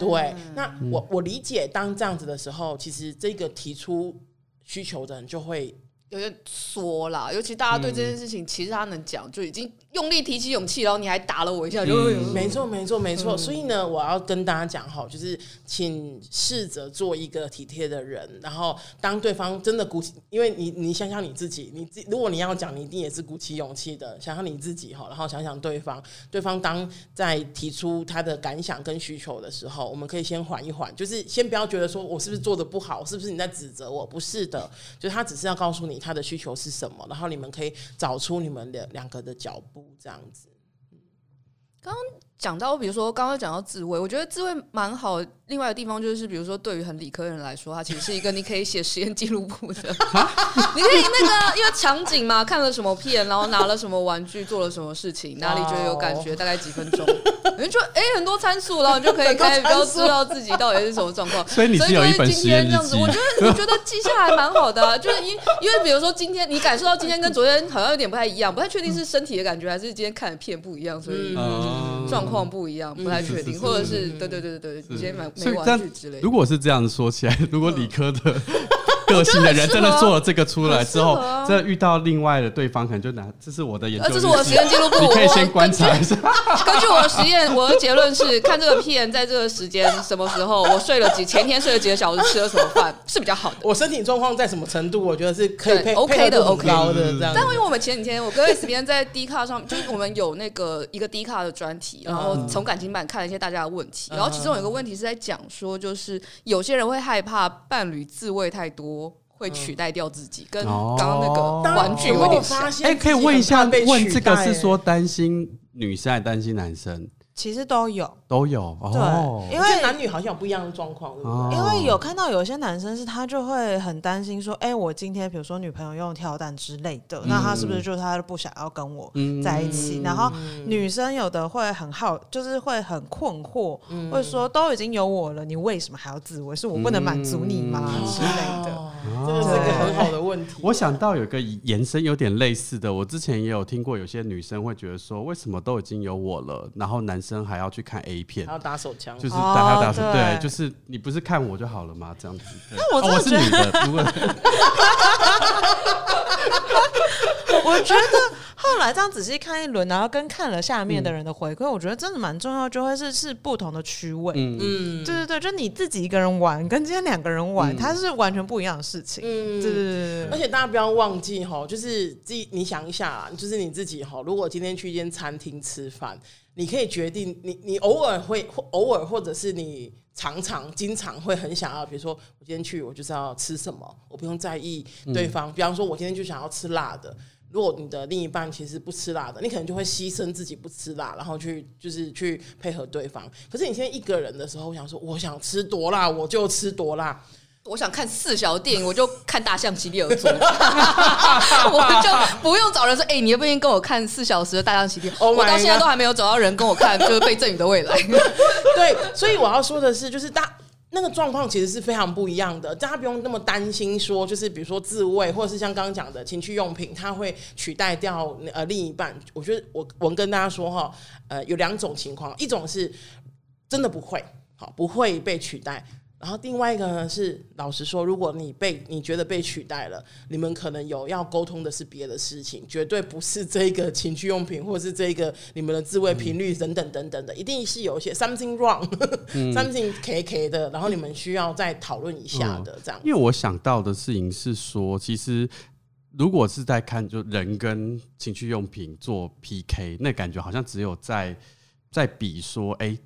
对。那我我理解，当这样子的时候，其实这个提出需求的人就会。有点缩啦，尤其大家对这件事情，其实他能讲就已经用力提起勇气，然后你还打了我一下，就没错，没错，没错。所以呢，我要跟大家讲哈，就是请试着做一个体贴的人，然后当对方真的鼓起，因为你你想想你自己，你自如果你要讲，你一定也是鼓起勇气的，想想你自己哈，然后想想对方，对方当在提出他的感想跟需求的时候，我们可以先缓一缓，就是先不要觉得说我是不是做的不好，是不是你在指责我？不是的，就是他只是要告诉你。他的需求是什么？然后你们可以找出你们两两个的脚步，这样子。刚刚讲到，比如说刚刚讲到自慰，我觉得自慰蛮好。另外的地方就是，比如说对于很理科的人来说，它其实是一个你可以写实验记录簿的。你可以那个因为场景嘛，看了什么片，然后拿了什么玩具，做了什么事情，哪里觉得有感觉，大概几分钟，你就哎、欸、很多参数，然后你就可以开始比较知道自己到底是什么状况。所以你是有一本实验这样子，我觉得我觉得记下来蛮好的、啊，就是因因为比如说今天你感受到今天跟昨天好像有点不太一样，不太确定是身体的感觉还是今天看的片不一样，所以状况不一样，不太确定，或者是对对对对对，你今天买没玩具之类。如果是这样子说起来，如果理科的个性的人真的做了这个出来之后，这遇到另外的对方，可能就拿这是我的研究，这是我的实验记录簿，你可以先观察一下。根据我的实验，我的结论是：看这个片，在这个时间什么时候，我睡了几前天睡了几个小时，吃了什么饭是比较好的。我身体状况在什么程度，我觉得是可以配 OK 的，OK 的这样。但因为我们前几天我跟 S 编在 D 卡上，就是我们有那个一个 D 卡的专题，然后从感情版看了一些大家的问题，然后其中有一个问题是在讲说，就是有些人会害怕伴侣自慰太多。会取代掉自己，跟刚刚那个玩具有点像。哎，可以问一下，问这个是说担心女生还是担心男生？其实都有，都有。对，因为男女好像有不一样的状况，因为有看到有些男生是他就会很担心说，哎，我今天比如说女朋友用跳蛋之类的，那他是不是就是他不想要跟我在一起？然后女生有的会很好，就是会很困惑，会说都已经有我了，你为什么还要自慰？是我不能满足你吗？之类的。这个是一个很好的问题。我想到有个延伸有点类似的，我之前也有听过，有些女生会觉得说，为什么都已经有我了，然后男生还要去看 A 片，还要打手枪，就是打打手，对，就是你不是看我就好了吗？这样子。那我真的如果 我觉得。后来这样仔细看一轮，然后跟看了下面的人的回馈，嗯、我觉得真的蛮重要，就会是是不同的区位。嗯，对对对，就你自己一个人玩，跟今天两个人玩，嗯、它是完全不一样的事情。嗯，对对对。而且大家不要忘记哈，就是自己你想一下，就是你自己哈，如果今天去一间餐厅吃饭，你可以决定你你偶尔会偶尔或者是你常常经常会很想要，比如说我今天去我就是要吃什么，我不用在意对方。嗯、比方说，我今天就想要吃辣的。如果你的另一半其实不吃辣的，你可能就会牺牲自己不吃辣，然后去就是去配合对方。可是你现在一个人的时候，我想说，我想吃多辣我就吃多辣，我想看四小电影我就看大象席地而坐，我就不用找人说，哎、欸，你要不要跟我看四小时的大象席地？Oh、我到现在都还没有找到人跟我看，就是被赠予的未来。对，所以我要说的是，就是大。那个状况其实是非常不一样的，大家不用那么担心说，就是比如说自慰，或者是像刚刚讲的情趣用品，它会取代掉呃另一半。我觉得我我跟大家说哈，呃有两种情况，一种是真的不会，好不会被取代。然后另外一个呢是，老实说，如果你被你觉得被取代了，你们可能有要沟通的是别的事情，绝对不是这个情趣用品，或者是这个你们的自慰频率等等等等的，一定是有一些 something wrong，something K K 的，然后你们需要再讨论一下的这样。因为我想到的事情是说，其实如果是在看就人跟情趣用品做 PK，那感觉好像只有在在比说，哎。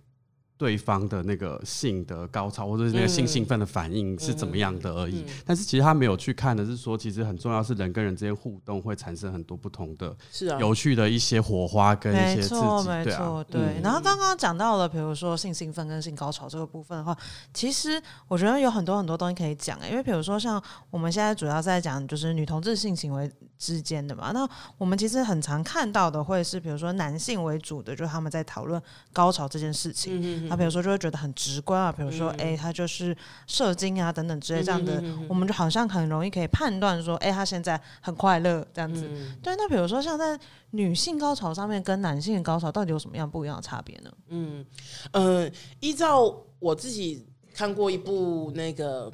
对方的那个性的高潮或者是那个性兴奋的反应是怎么样的而已，嗯嗯嗯、但是其实他没有去看的是说，其实很重要是人跟人之间互动会产生很多不同的、是啊，有趣的一些火花跟一些刺激，没错，没错，对。嗯、然后刚刚讲到了，比如说性兴奋跟性高潮这个部分的话，其实我觉得有很多很多东西可以讲，因为比如说像我们现在主要在讲就是女同志性行为之间的嘛，那我们其实很常看到的会是比如说男性为主的，就是他们在讨论高潮这件事情。嗯他比如说就会觉得很直观啊，比如说哎，他就是射精啊等等之类这样的，我们就好像很容易可以判断说，哎，他现在很快乐这样子。对，那比如说像在女性高潮上面跟男性的高潮到底有什么样不一样的差别呢？嗯呃，依照我自己看过一部那个。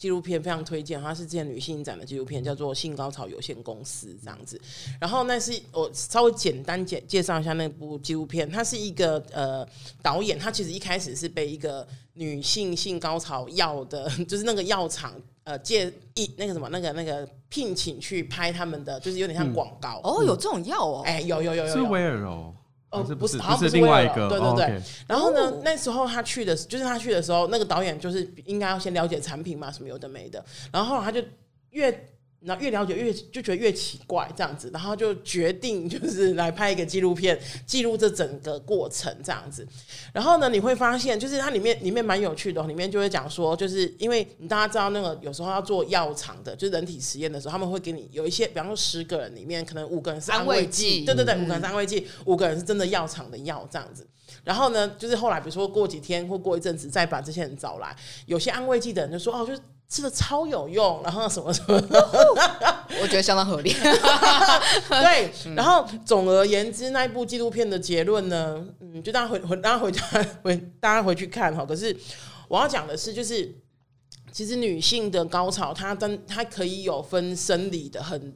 纪录片非常推荐，它是之前女性展的纪录片，叫做《性高潮有限公司》这样子。然后那是我稍微简单介介绍一下那部纪录片，它是一个呃导演，他其实一开始是被一个女性性高潮药的，就是那个药厂呃借一那个什么那个那个聘请去拍他们的，就是有点像广告。嗯、哦，有这种药哦？哎，有有有有，有，是威尔哦。哦，不是，好像不是另外一个，对对对。哦 okay、然后呢，哦、那时候他去的，就是他去的时候，那个导演就是应该要先了解产品嘛，什么有的没的。然后，他就越。然后越了解越就觉得越奇怪这样子，然后就决定 就是来拍一个纪录片，记录这整个过程这样子。然后呢，你会发现就是它里面里面蛮有趣的，里面就会讲说，就是因为你大家知道那个有时候要做药厂的，就是人体实验的时候，他们会给你有一些，比方说十个人里面可能五个人是安慰剂，对对对，五个人是安慰剂，五个人是真的药厂的药这样子。然后呢，就是后来比如说过几天或过一阵子再把这些人找来，有些安慰剂的人就说哦，就是。吃的超有用，然后什么什么，我觉得相当合理。对，然后总而言之，那一部纪录片的结论呢，嗯，就大家回回大家回家回大家回去看哈。可是我要讲的是，就是其实女性的高潮，它真它可以有分生理的很。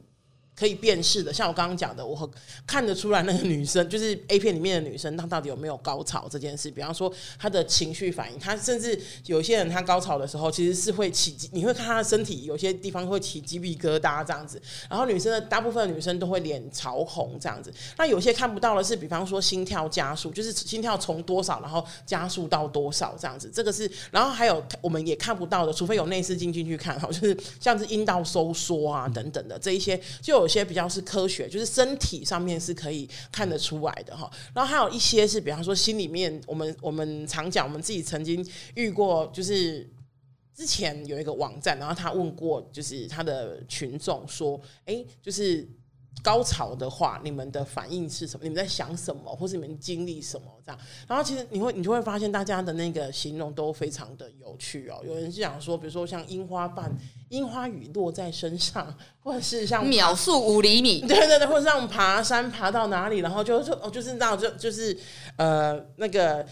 可以辨识的，像我刚刚讲的，我很看得出来那个女生 就是 A 片里面的女生，她到底有没有高潮这件事。比方说她的情绪反应，她甚至有些人她高潮的时候其实是会起，你会看她的身体有些地方会起鸡皮疙瘩这样子。然后女生的大部分女生都会脸潮红这样子。那有些看不到的是，比方说心跳加速，就是心跳从多少然后加速到多少这样子。这个是，然后还有我们也看不到的，除非有内视镜进去看，哈，就是像是阴道收缩啊等等的这一些就。有些比较是科学，就是身体上面是可以看得出来的哈。然后还有一些是，比方说心里面，我们我们常讲，我们自己曾经遇过，就是之前有一个网站，然后他问过，就是他的群众说，哎，就是。高潮的话，你们的反应是什么？你们在想什么，或是你们经历什么？这样，然后其实你会，你就会发现大家的那个形容都非常的有趣哦。有人是讲说，比如说像樱花瓣、樱花雨落在身上，或者是像秒速五厘米，对对对，或者像爬山爬到哪里，然后就就哦，就是那种就就是呃那个。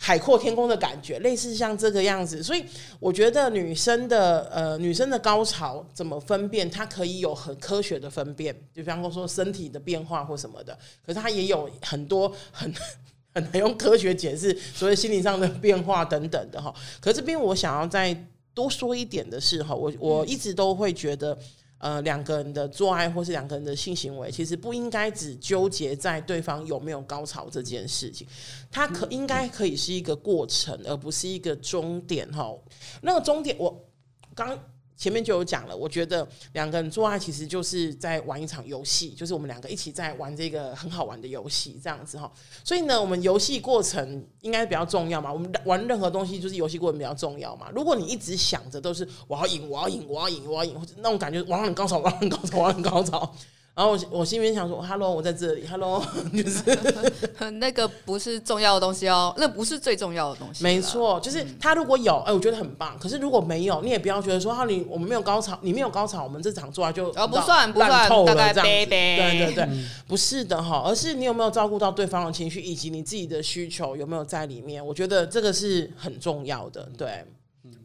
海阔天空的感觉，类似像这个样子，所以我觉得女生的呃女生的高潮怎么分辨？它可以有很科学的分辨，就比方说身体的变化或什么的，可是它也有很多很 很难用科学解释，所谓心理上的变化等等的哈。可是这边我想要再多说一点的是哈，我我一直都会觉得。呃，两个人的做爱或是两个人的性行为，其实不应该只纠结在对方有没有高潮这件事情，它可应该可以是一个过程，而不是一个终点哈。那个终点，我刚。前面就有讲了，我觉得两个人做爱其实就是在玩一场游戏，就是我们两个一起在玩这个很好玩的游戏，这样子哈。所以呢，我们游戏过程应该比较重要嘛。我们玩任何东西就是游戏过程比较重要嘛。如果你一直想着都是我要赢，我要赢，我要赢，我要赢，那种感觉，玩很高潮，玩很高潮，玩很高潮。然后我我心里面想说，Hello，我在这里，Hello，就是 那个不是重要的东西哦，那不是最重要的东西。没错，就是他如果有，哎，我觉得很棒。可是如果没有，你也不要觉得说，哈，你我们没有高潮，你没有高潮，我们这场做完就哦不算不算透了这样子。对对对，不是的哈，而是你有没有照顾到对方的情绪，以及你自己的需求有没有在里面？我觉得这个是很重要的。对，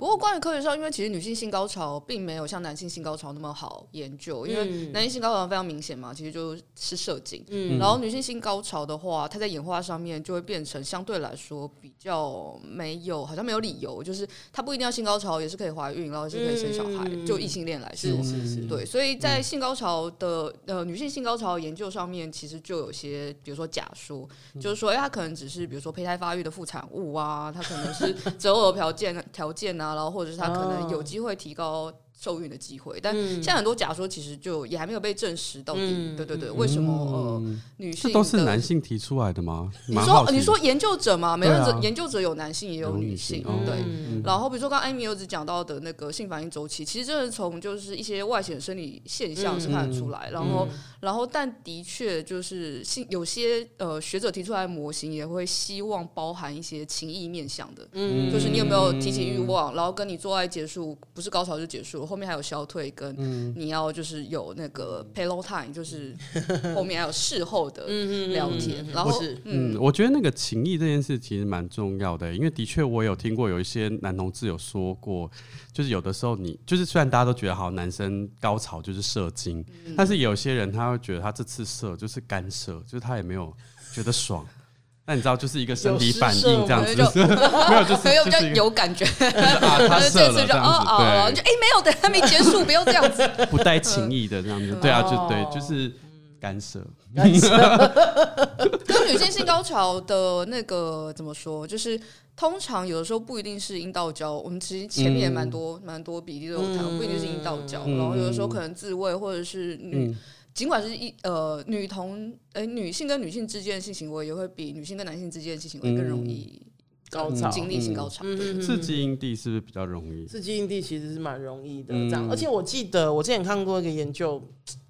不过，关于科学上，因为其实女性性高潮并没有像男性性高潮那么好研究，因为男性性高潮非常明显嘛，其实就是射精。嗯，然后女性性高潮的话，它在演化上面就会变成相对来说比较没有，好像没有理由，就是它不一定要性高潮，也是可以怀孕，然后也是可以生小孩。就异性恋来说，是是是，对。所以在性高潮的呃女性性高潮研究上面，其实就有些，比如说假说，就是说，哎，它可能只是比如说胚胎发育的副产物啊，它可能是择偶条件 条件啊。然后，或者是他可能有机会提高受孕的机会，但现在很多假说其实就也还没有被证实到底。嗯、对对对，为什么呃女性都是男性提出来的吗？你说你说研究者嘛？没有、啊、研究者有男性也有女性，女性对。嗯、然后比如说刚刚艾米有子讲到的那个性反应周期，其实这是从就是一些外显生理现象是看得出来。嗯、然后然后但的确就是性有些呃学者提出来的模型也会希望包含一些情意面向的，嗯、就是你有没有提起欲望，然后跟你做爱结束不是高潮就结束。后面还有消退，跟你要就是有那个 pillow time，就是后面还有事后的 聊天。然后，嗯，我觉得那个情谊这件事其实蛮重要的，因为的确我有听过有一些男同志有说过，就是有的时候你就是虽然大家都觉得好，男生高潮就是射精，但是有些人他会觉得他这次射就是干射，就是他也没有觉得爽。那你知道，就是一个身体反应这样子，没有，就是有比较有感觉。他射了这样子，对，就哎，没有，等他没结束，不要这样子，不带情意的这样子，对啊，就对，就是干涉。跟女性性高潮的那个怎么说？就是通常有的时候不一定是阴道交，我们其实前面也蛮多蛮多比例都有谈，不一定是阴道交，然后有的时候可能自慰或者是女。尽管是一呃女同呃、欸、女性跟女性之间的性行为也会比女性跟男性之间的性行为更容易高潮，经历性高潮。刺激阴蒂是不是比较容易？刺激阴蒂其实是蛮容易的，这样。而且我记得我之前看过一个研究，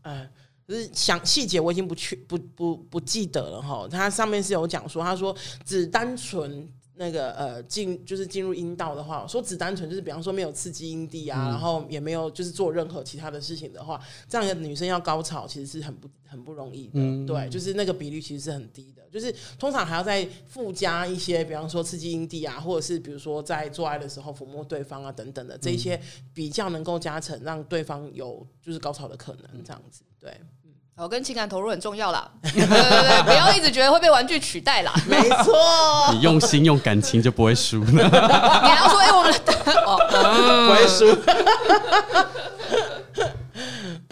哎，就是详细节我已经不去不不不记得了哈。它上面是有讲说，他说只单纯。那个呃进就是进入阴道的话，说只单纯就是比方说没有刺激阴蒂啊，嗯、然后也没有就是做任何其他的事情的话，这样的女生要高潮其实是很不很不容易的，嗯、对，就是那个比率其实是很低的，就是通常还要再附加一些，比方说刺激阴蒂啊，或者是比如说在做爱的时候抚摸对方啊等等的这一些比较能够加成让对方有就是高潮的可能，这样子，对。哦，跟情感投入很重要啦，对对对，不要一直觉得会被玩具取代啦。没错，你用心用感情就不会输了。你还要说，哎、欸，我们 哦，不会输。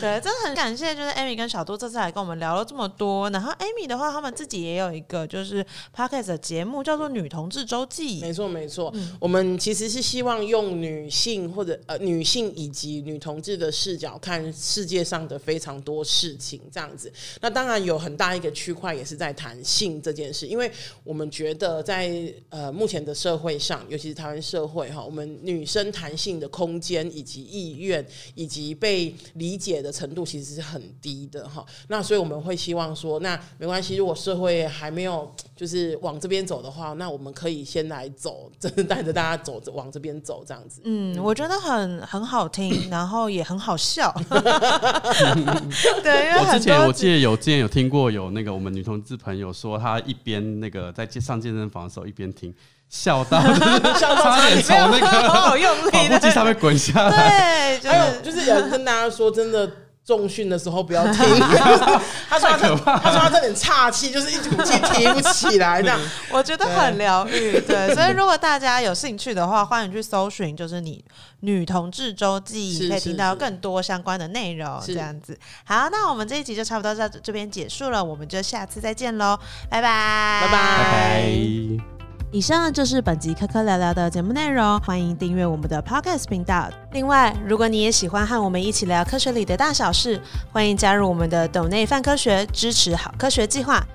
对，真的很感谢，就是 Amy 跟小杜这次来跟我们聊了这么多。然后 Amy 的话，他们自己也有一个就是 Podcast 的节目，叫做《女同志周记》。没错，没错。嗯、我们其实是希望用女性或者呃女性以及女同志的视角看世界上的非常多事情，这样子。那当然有很大一个区块也是在谈性这件事，因为我们觉得在呃目前的社会上，尤其是台湾社会哈，我们女生谈性的空间以及意愿以及被理解的。程度其实是很低的哈，那所以我们会希望说，那没关系，如果社会还没有就是往这边走的话，那我们可以先来走，真的带着大家走着，往这边走这样子。嗯，我觉得很很好听，然后也很好笑。对，因为我之前我记得有之前有听过有那个我们女同志朋友说，她一边那个在上健身房的时候一边听。笑到，笑 到 差点从那个跑步机上面滚下来。对，还有就是有人跟大家说，真的重训的时候不要停。他说他他说他这点岔气，就是一股气提不起来这样。我觉得很疗愈，对。所以如果大家有兴趣的话，欢迎去搜寻，就是你女同志周记，可以听到更多相关的内容。这样子，好，那我们这一集就差不多到这边结束了，我们就下次再见喽，拜拜，拜拜。以上就是本集科科聊聊的节目内容，欢迎订阅我们的 Podcast 频道。另外，如果你也喜欢和我们一起聊科学里的大小事，欢迎加入我们的斗内泛科学，支持好科学计划。